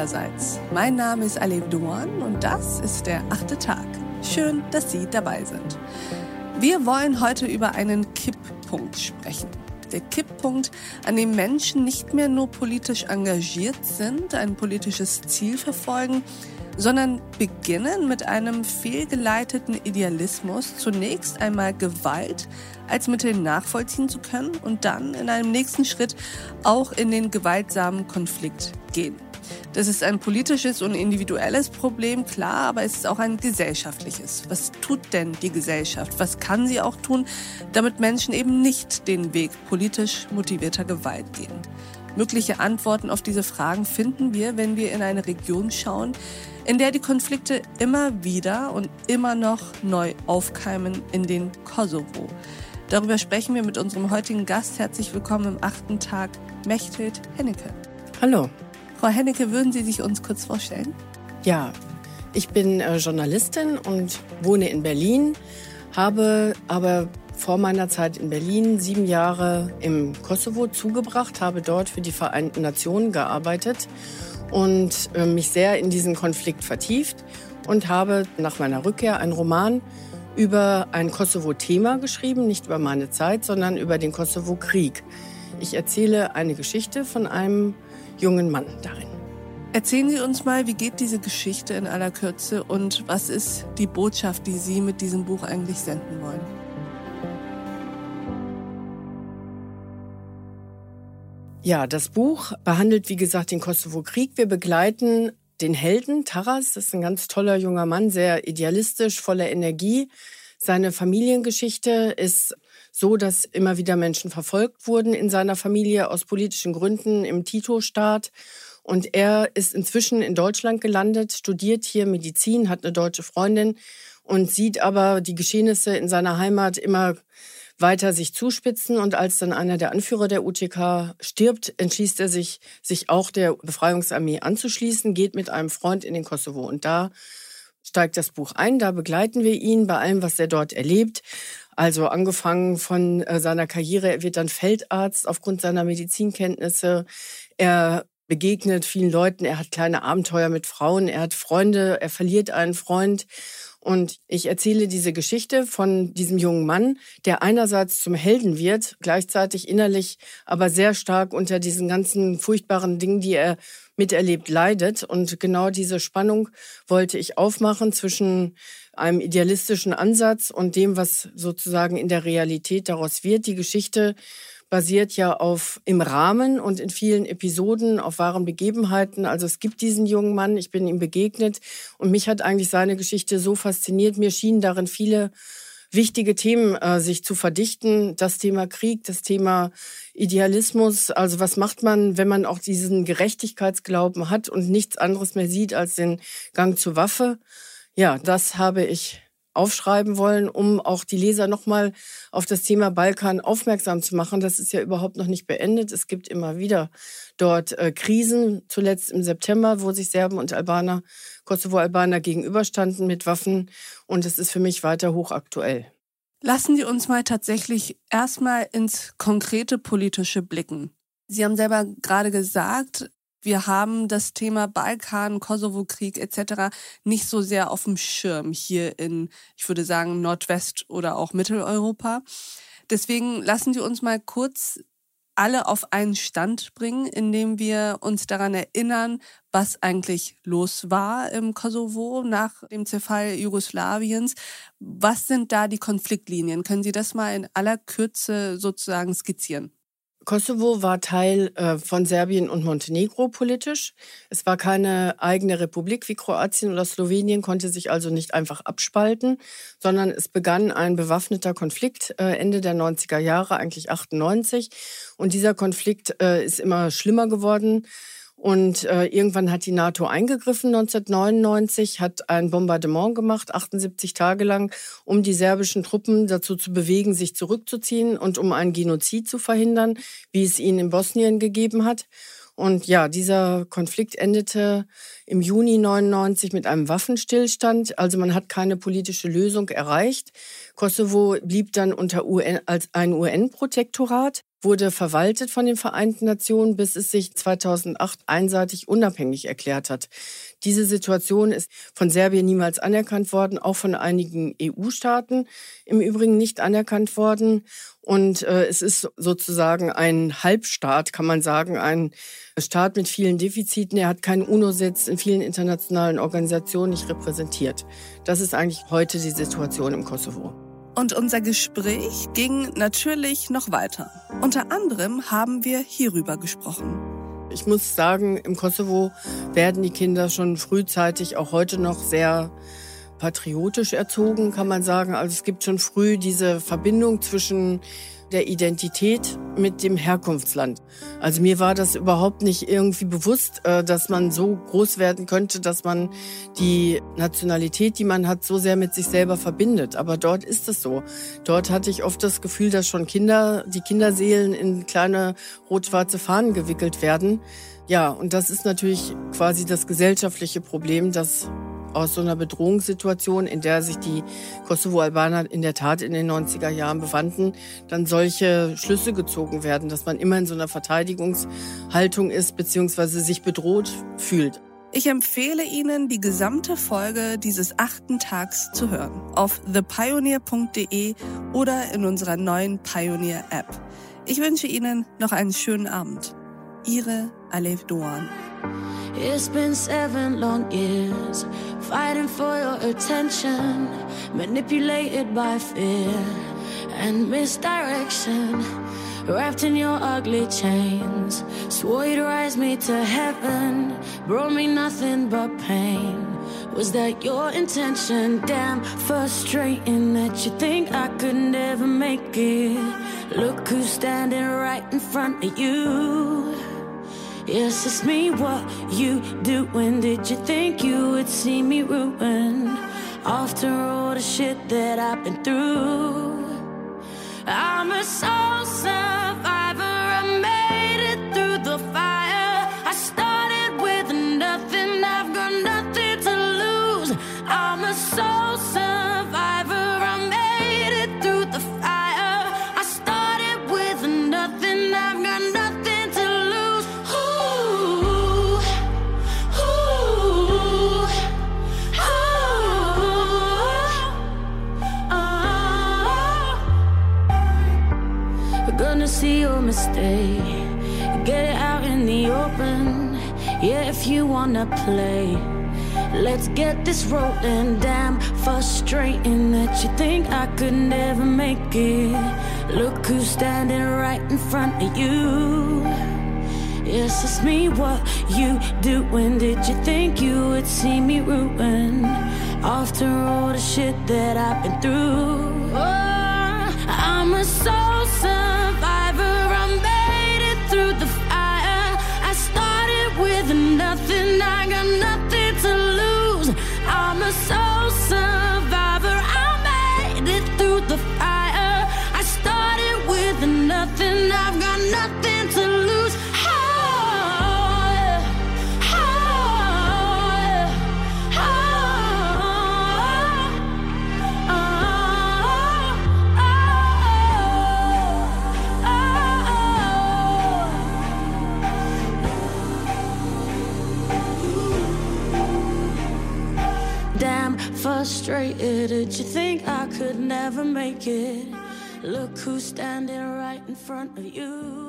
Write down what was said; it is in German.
allerseits. Mein Name ist Alev Duan und das ist der achte Tag. Schön, dass Sie dabei sind. Wir wollen heute über einen Kipppunkt sprechen. Der Kipppunkt, an dem Menschen nicht mehr nur politisch engagiert sind, ein politisches Ziel verfolgen, sondern beginnen mit einem fehlgeleiteten Idealismus zunächst einmal Gewalt als Mittel nachvollziehen zu können und dann in einem nächsten Schritt auch in den gewaltsamen Konflikt gehen. Das ist ein politisches und individuelles Problem, klar, aber es ist auch ein gesellschaftliches. Was tut denn die Gesellschaft? Was kann sie auch tun, damit Menschen eben nicht den Weg politisch motivierter Gewalt gehen? Mögliche Antworten auf diese Fragen finden wir, wenn wir in eine Region schauen, in der die Konflikte immer wieder und immer noch neu aufkeimen in den Kosovo. Darüber sprechen wir mit unserem heutigen Gast. Herzlich willkommen im achten Tag, Mechthild Hennecke. Hallo. Frau Hennecke, würden Sie sich uns kurz vorstellen? Ja, ich bin äh, Journalistin und wohne in Berlin, habe aber vor meiner Zeit in Berlin sieben Jahre im Kosovo zugebracht, habe dort für die Vereinten Nationen gearbeitet und äh, mich sehr in diesen Konflikt vertieft und habe nach meiner Rückkehr einen Roman über ein Kosovo-Thema geschrieben, nicht über meine Zeit, sondern über den Kosovo-Krieg. Ich erzähle eine Geschichte von einem jungen Mann darin. Erzählen Sie uns mal, wie geht diese Geschichte in aller Kürze und was ist die Botschaft, die Sie mit diesem Buch eigentlich senden wollen? Ja, das Buch behandelt, wie gesagt, den Kosovo-Krieg. Wir begleiten den Helden Taras. Das ist ein ganz toller junger Mann, sehr idealistisch, voller Energie. Seine Familiengeschichte ist so, dass immer wieder Menschen verfolgt wurden in seiner Familie aus politischen Gründen im Tito-Staat. Und er ist inzwischen in Deutschland gelandet, studiert hier Medizin, hat eine deutsche Freundin und sieht aber die Geschehnisse in seiner Heimat immer weiter sich zuspitzen. Und als dann einer der Anführer der UTK stirbt, entschließt er sich, sich auch der Befreiungsarmee anzuschließen, geht mit einem Freund in den Kosovo. Und da steigt das Buch ein, da begleiten wir ihn bei allem, was er dort erlebt. Also angefangen von äh, seiner Karriere, er wird dann Feldarzt aufgrund seiner Medizinkenntnisse. Er begegnet vielen Leuten, er hat kleine Abenteuer mit Frauen, er hat Freunde, er verliert einen Freund und ich erzähle diese Geschichte von diesem jungen Mann, der einerseits zum Helden wird, gleichzeitig innerlich aber sehr stark unter diesen ganzen furchtbaren Dingen, die er miterlebt, leidet. Und genau diese Spannung wollte ich aufmachen zwischen einem idealistischen Ansatz und dem, was sozusagen in der Realität daraus wird. Die Geschichte basiert ja auf im Rahmen und in vielen Episoden auf wahren Begebenheiten. Also es gibt diesen jungen Mann, ich bin ihm begegnet und mich hat eigentlich seine Geschichte so fasziniert. Mir schienen darin viele wichtige Themen äh, sich zu verdichten. Das Thema Krieg, das Thema Idealismus. Also was macht man, wenn man auch diesen Gerechtigkeitsglauben hat und nichts anderes mehr sieht als den Gang zur Waffe? Ja, das habe ich aufschreiben wollen, um auch die Leser nochmal auf das Thema Balkan aufmerksam zu machen. Das ist ja überhaupt noch nicht beendet. Es gibt immer wieder dort äh, Krisen, zuletzt im September, wo sich Serben und Albaner, Kosovo-Albaner gegenüberstanden mit Waffen. Und es ist für mich weiter hochaktuell. Lassen Sie uns mal tatsächlich erstmal ins konkrete politische blicken. Sie haben selber gerade gesagt, wir haben das Thema Balkan, Kosovo-Krieg etc. nicht so sehr auf dem Schirm hier in, ich würde sagen, Nordwest- oder auch Mitteleuropa. Deswegen lassen Sie uns mal kurz alle auf einen Stand bringen, indem wir uns daran erinnern, was eigentlich los war im Kosovo nach dem Zerfall Jugoslawiens. Was sind da die Konfliktlinien? Können Sie das mal in aller Kürze sozusagen skizzieren? Kosovo war Teil äh, von Serbien und Montenegro politisch. Es war keine eigene Republik wie Kroatien oder Slowenien, konnte sich also nicht einfach abspalten, sondern es begann ein bewaffneter Konflikt äh, Ende der 90er Jahre, eigentlich 98. Und dieser Konflikt äh, ist immer schlimmer geworden. Und äh, irgendwann hat die NATO eingegriffen 1999, hat ein Bombardement gemacht, 78 Tage lang, um die serbischen Truppen dazu zu bewegen, sich zurückzuziehen und um einen Genozid zu verhindern, wie es ihn in Bosnien gegeben hat. Und ja, dieser Konflikt endete im Juni 99 mit einem Waffenstillstand. Also man hat keine politische Lösung erreicht. Kosovo blieb dann unter UN als ein UN-Protektorat. Wurde verwaltet von den Vereinten Nationen, bis es sich 2008 einseitig unabhängig erklärt hat. Diese Situation ist von Serbien niemals anerkannt worden, auch von einigen EU-Staaten im Übrigen nicht anerkannt worden. Und äh, es ist sozusagen ein Halbstaat, kann man sagen, ein Staat mit vielen Defiziten. Er hat keinen UNO-Sitz, in vielen internationalen Organisationen nicht repräsentiert. Das ist eigentlich heute die Situation im Kosovo. Und unser Gespräch ging natürlich noch weiter. Unter anderem haben wir hierüber gesprochen. Ich muss sagen, im Kosovo werden die Kinder schon frühzeitig, auch heute noch sehr patriotisch erzogen, kann man sagen. Also es gibt schon früh diese Verbindung zwischen der Identität mit dem Herkunftsland. Also mir war das überhaupt nicht irgendwie bewusst, äh, dass man so groß werden könnte, dass man die Nationalität, die man hat, so sehr mit sich selber verbindet. Aber dort ist es so. Dort hatte ich oft das Gefühl, dass schon Kinder, die Kinderseelen in kleine rot-schwarze Fahnen gewickelt werden. Ja, und das ist natürlich quasi das gesellschaftliche Problem, dass aus so einer Bedrohungssituation, in der sich die Kosovo-Albaner in der Tat in den 90er Jahren befanden, dann solche Schlüsse gezogen werden, dass man immer in so einer Verteidigungshaltung ist, beziehungsweise sich bedroht fühlt. Ich empfehle Ihnen, die gesamte Folge dieses achten Tags zu hören. Auf thepioneer.de oder in unserer neuen Pioneer-App. Ich wünsche Ihnen noch einen schönen Abend. Ihre Alef Doan. It's been seven long years fighting for your attention, manipulated by fear and misdirection. Wrapped in your ugly chains, swore you'd rise me to heaven, brought me nothing but pain. Was that your intention? Damn frustrating that you think I could never make it. Look who's standing right in front of you. Yes, it's me. What you doing? Did you think you would see me ruin? After all the shit that I've been through, I'm a soul survivor. See your mistake. Get it out in the open. Yeah, if you wanna play. Let's get this rolling. Damn frustrating that you think I could never make it. Look who's standing right in front of you. Yes, it's me. What you doing? Did you think you would see me ruin? After all the shit that I've been through, oh, I'm a soul frustrated. Did you think I could never make it? Look who's standing right in front of you.